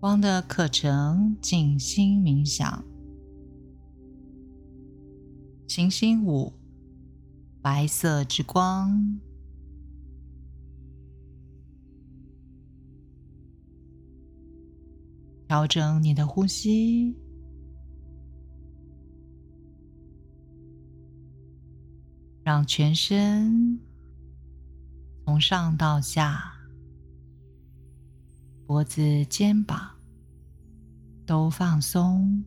光的课程静心冥想，行星五，白色之光，调整你的呼吸。让全身从上到下，脖子、肩膀都放松，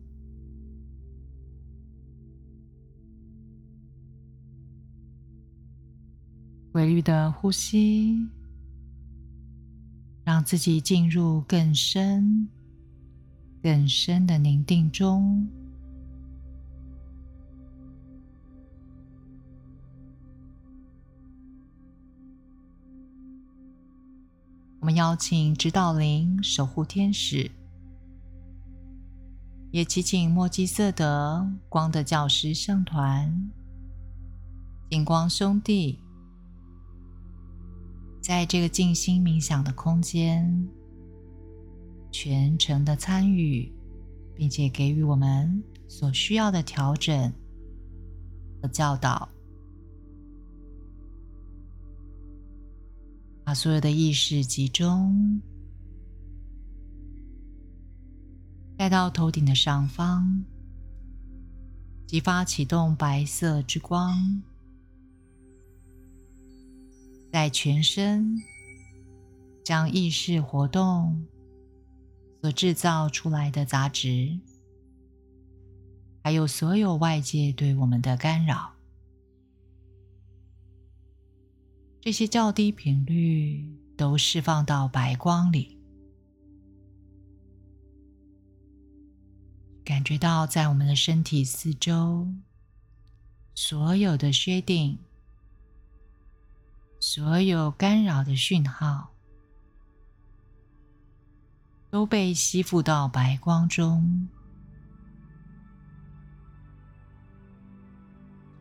规律的呼吸，让自己进入更深、更深的宁静中。我们邀请指导灵、守护天使，也祈请墨基色德光的教师圣团、金光兄弟，在这个静心冥想的空间，全程的参与，并且给予我们所需要的调整和教导。把所有的意识集中，带到头顶的上方，激发启动白色之光，在全身将意识活动所制造出来的杂质，还有所有外界对我们的干扰。这些较低频率都释放到白光里，感觉到在我们的身体四周，所有的薛定、所有干扰的讯号都被吸附到白光中，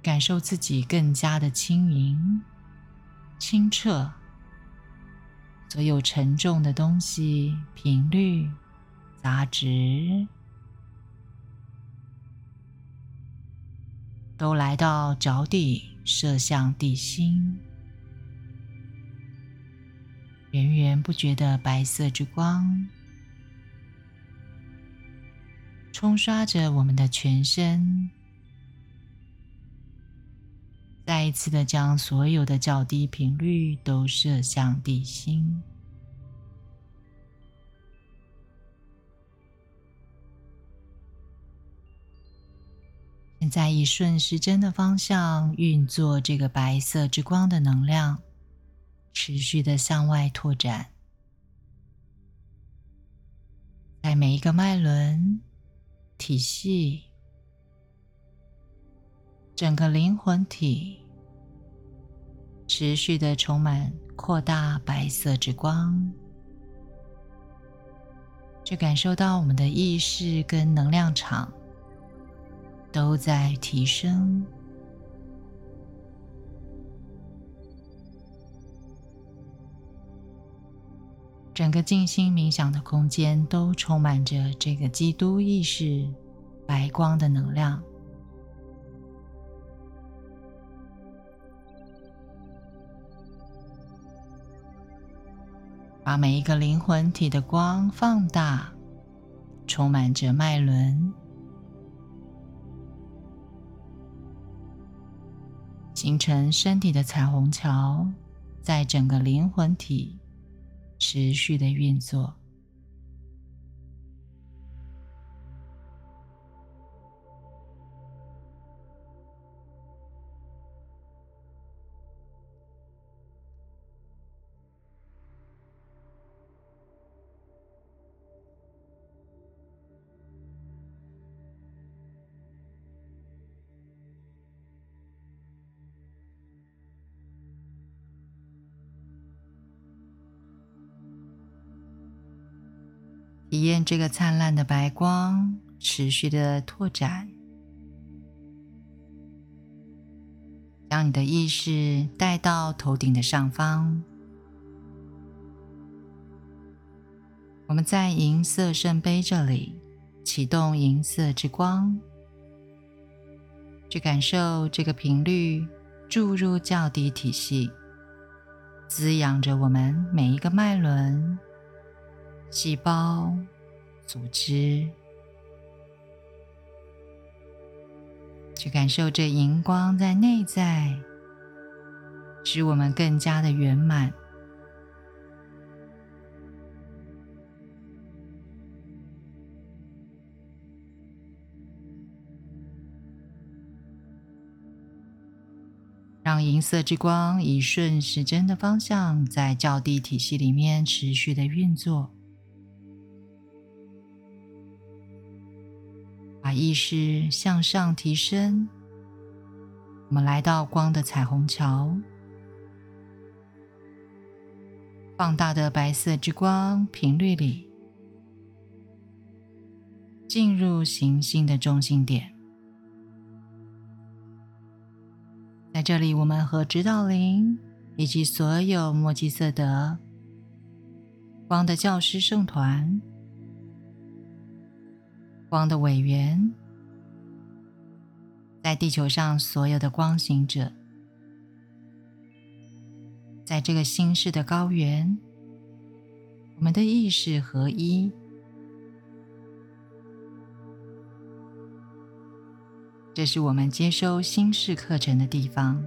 感受自己更加的轻盈。清澈，所有沉重的东西、频率、杂质，都来到脚底，射向地心。源源不绝的白色之光，冲刷着我们的全身。再一次的将所有的较低频率都射向地心。现在以顺时针的方向运作这个白色之光的能量，持续的向外拓展，在每一个脉轮体系。整个灵魂体持续的充满扩大白色之光，就感受到我们的意识跟能量场都在提升。整个静心冥想的空间都充满着这个基督意识白光的能量。把每一个灵魂体的光放大，充满着脉轮，形成身体的彩虹桥，在整个灵魂体持续的运作。体验这个灿烂的白光持续的拓展，将你的意识带到头顶的上方。我们在银色圣杯这里启动银色之光，去感受这个频率注入较低体系，滋养着我们每一个脉轮、细胞、组织。去感受这荧光在内在，使我们更加的圆满。让银色之光以顺时针的方向，在较低体系里面持续的运作，把意识向上提升。我们来到光的彩虹桥，放大的白色之光频率里，进入行星的中心点。在这里，我们和指导灵以及所有墨基色德光的教师圣团、光的委员，在地球上所有的光行者，在这个新式的高原，我们的意识合一。这是我们接收新式课程的地方，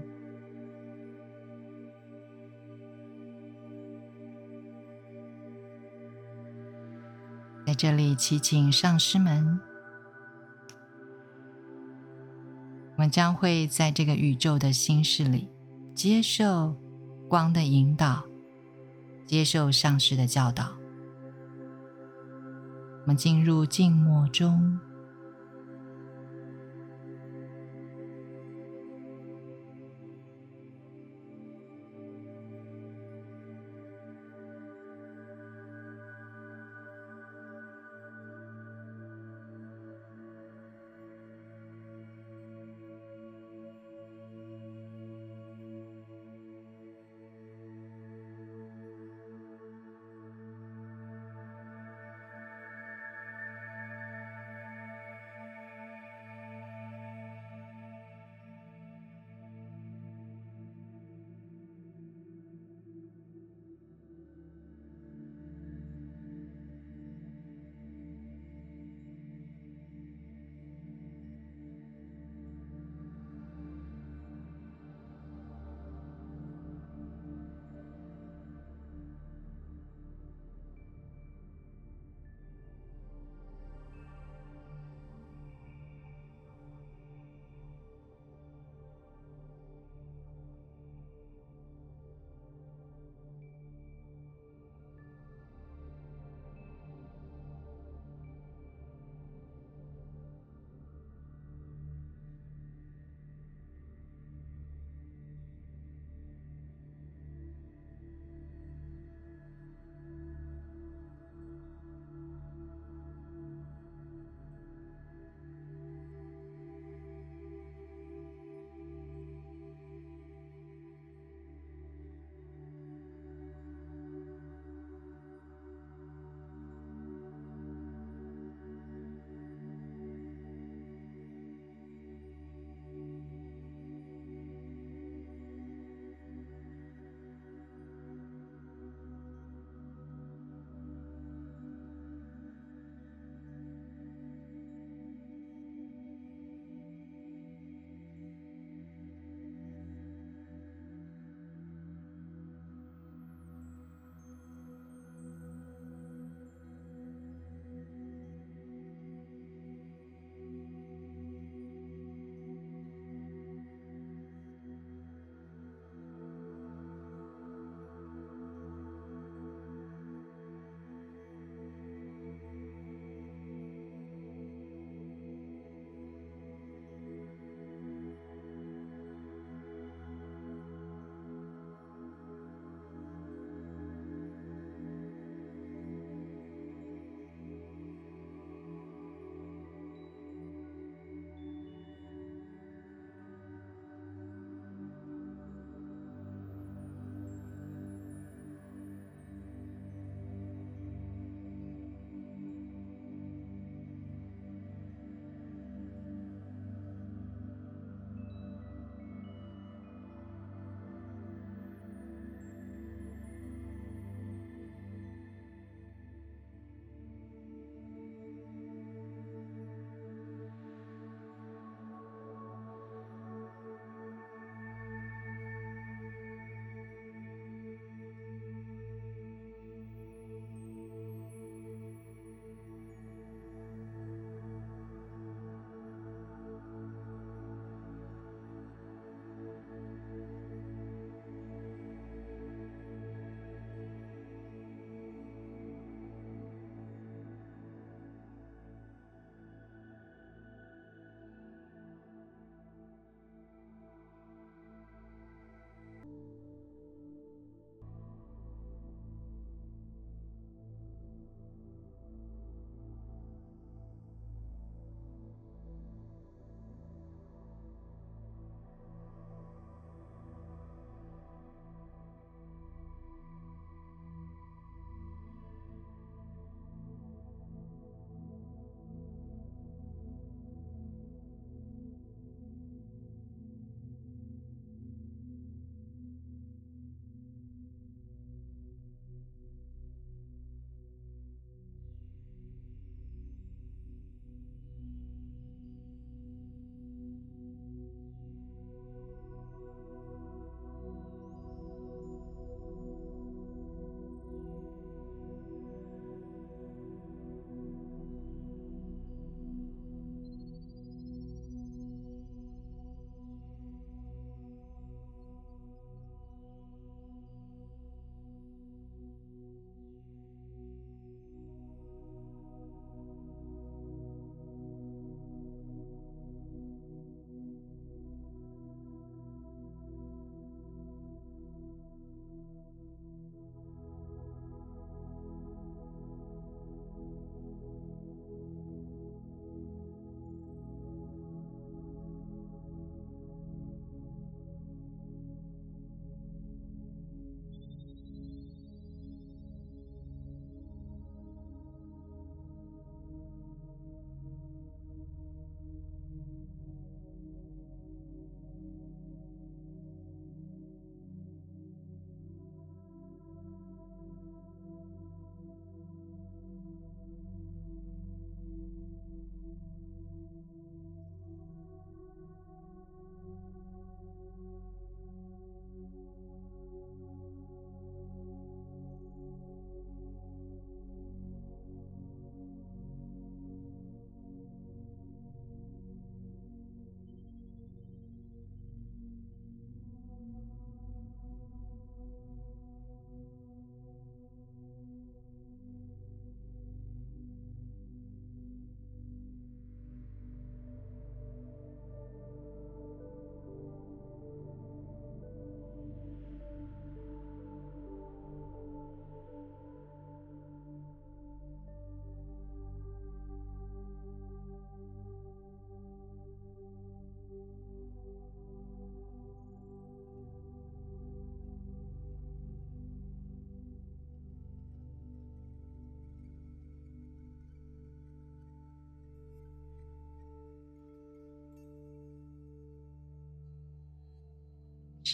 这里祈请上师们，我们将会在这个宇宙的心事里接受光的引导，接受上师的教导。我们进入静默中。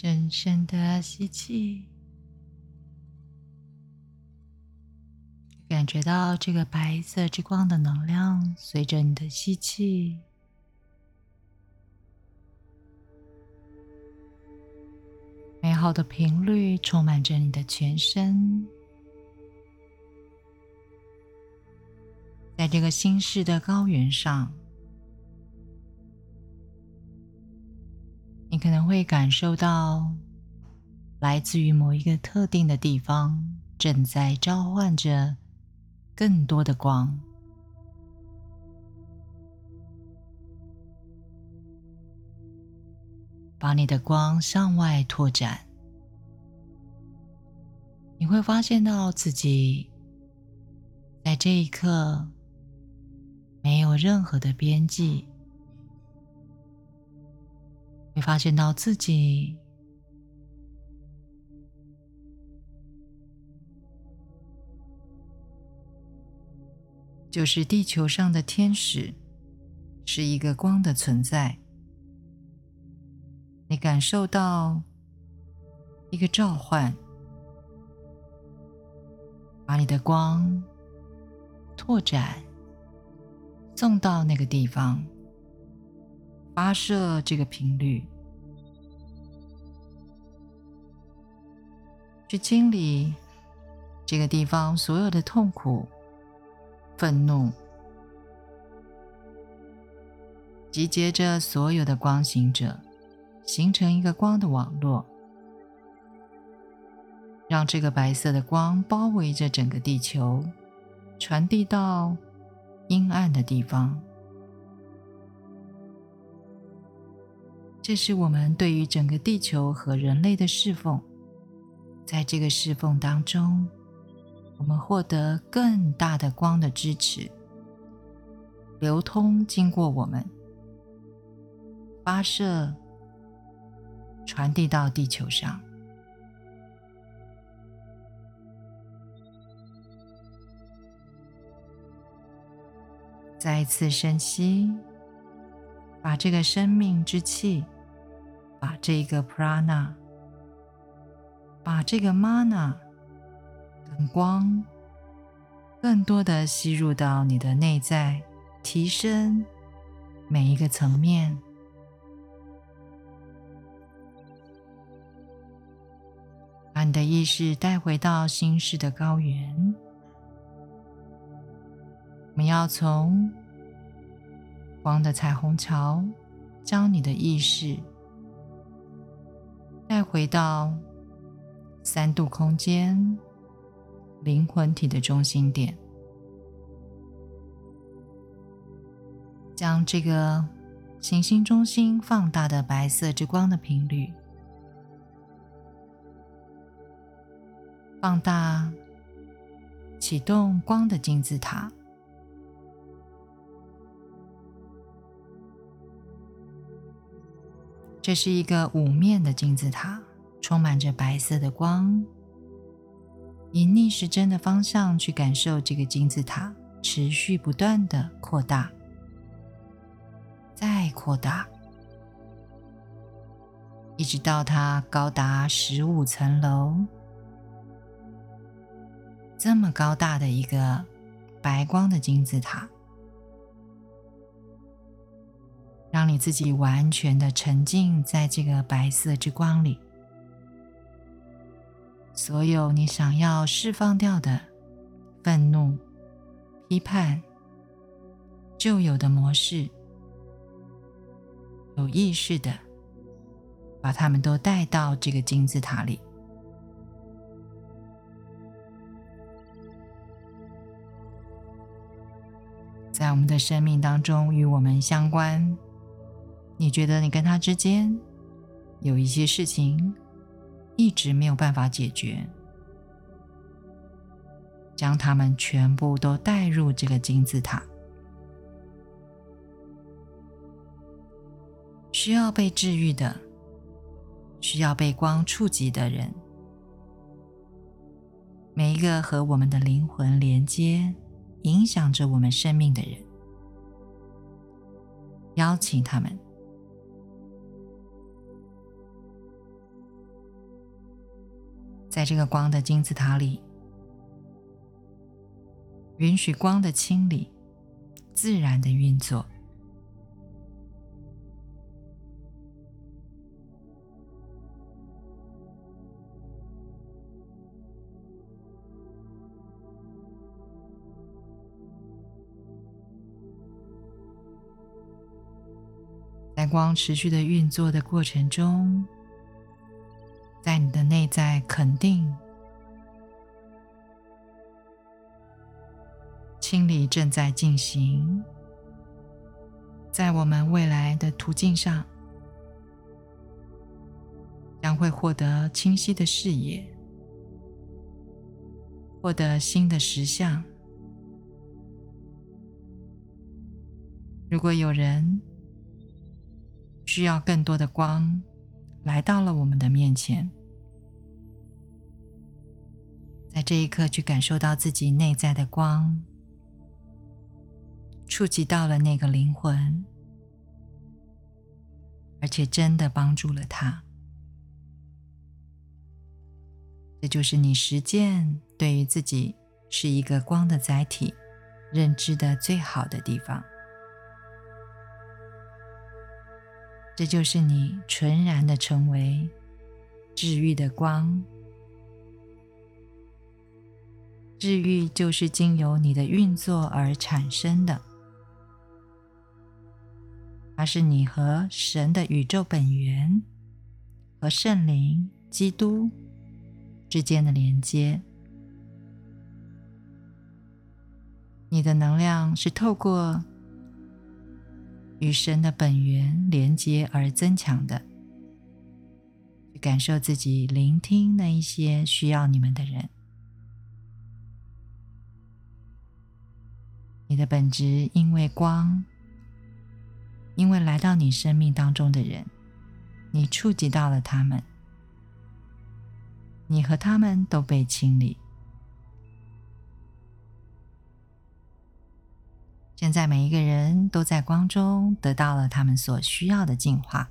深深的吸气，感觉到这个白色之光的能量随着你的吸气，美好的频率充满着你的全身。在这个新式的高原上。你可能会感受到，来自于某一个特定的地方正在召唤着更多的光，把你的光向外拓展。你会发现到自己在这一刻没有任何的边际。会发现到自己就是地球上的天使，是一个光的存在。你感受到一个召唤，把你的光拓展，送到那个地方。发射这个频率，去清理这个地方所有的痛苦、愤怒，集结着所有的光行者，形成一个光的网络，让这个白色的光包围着整个地球，传递到阴暗的地方。这是我们对于整个地球和人类的侍奉，在这个侍奉当中，我们获得更大的光的支持，流通经过我们，发射，传递到地球上。再一次深吸，把这个生命之气。把这个 prana，把这个 mana，跟光，更多的吸入到你的内在，提升每一个层面，把你的意识带回到心事的高原。我们要从光的彩虹桥，将你的意识。再回到三度空间灵魂体的中心点，将这个行星中心放大的白色之光的频率放大，启动光的金字塔。这是一个五面的金字塔，充满着白色的光。以逆时针的方向去感受这个金字塔，持续不断的扩大，再扩大，一直到它高达十五层楼。这么高大的一个白光的金字塔。让你自己完全的沉浸在这个白色之光里，所有你想要释放掉的愤怒、批判、旧有的模式，有意识的把它们都带到这个金字塔里，在我们的生命当中与我们相关。你觉得你跟他之间有一些事情一直没有办法解决，将他们全部都带入这个金字塔，需要被治愈的，需要被光触及的人，每一个和我们的灵魂连接、影响着我们生命的人，邀请他们。在这个光的金字塔里，允许光的清理自然的运作。在光持续的运作的过程中，在肯定清理正在进行，在我们未来的途径上，将会获得清晰的视野，获得新的实相。如果有人，需要更多的光来到了我们的面前，在这一刻去感受到自己内在的光，触及到了那个灵魂，而且真的帮助了他。这就是你实践对于自己是一个光的载体认知的最好的地方。这就是你纯然的成为治愈的光，治愈就是经由你的运作而产生的，它是你和神的宇宙本源和圣灵基督之间的连接，你的能量是透过。与神的本源连接而增强的，感受自己，聆听那一些需要你们的人。你的本质因为光，因为来到你生命当中的人，你触及到了他们，你和他们都被清理。现在每一个人都在光中得到了他们所需要的净化，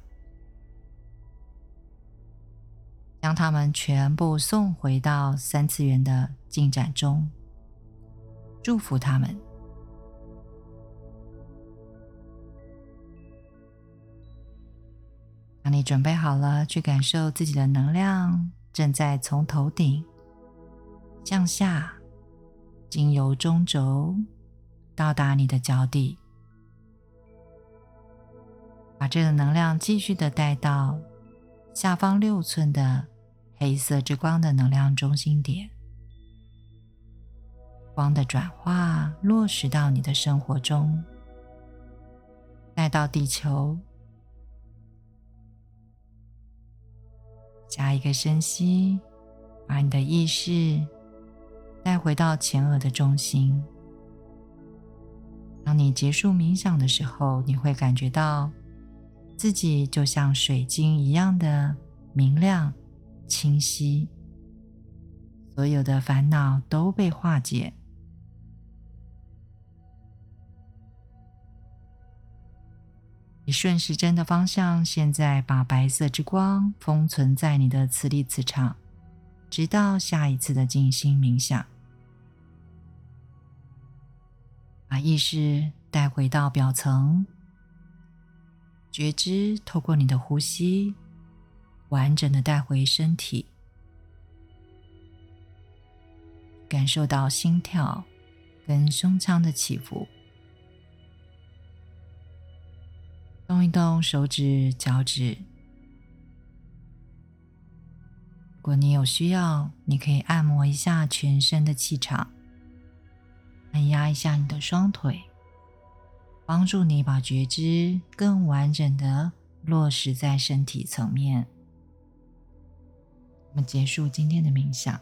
将他们全部送回到三次元的进展中，祝福他们。当你准备好了，去感受自己的能量正在从头顶向下，经由中轴。到达你的脚底，把这个能量继续的带到下方六寸的黑色之光的能量中心点，光的转化落实到你的生活中，带到地球。加一个深吸，把你的意识带回到前额的中心。当你结束冥想的时候，你会感觉到自己就像水晶一样的明亮、清晰，所有的烦恼都被化解。以顺时针的方向，现在把白色之光封存在你的磁力磁场，直到下一次的静心冥想。把意识带回到表层，觉知透过你的呼吸，完整的带回身体，感受到心跳跟胸腔的起伏，动一动手指、脚趾。如果你有需要，你可以按摩一下全身的气场。按压一下你的双腿，帮助你把觉知更完整的落实在身体层面。我们结束今天的冥想。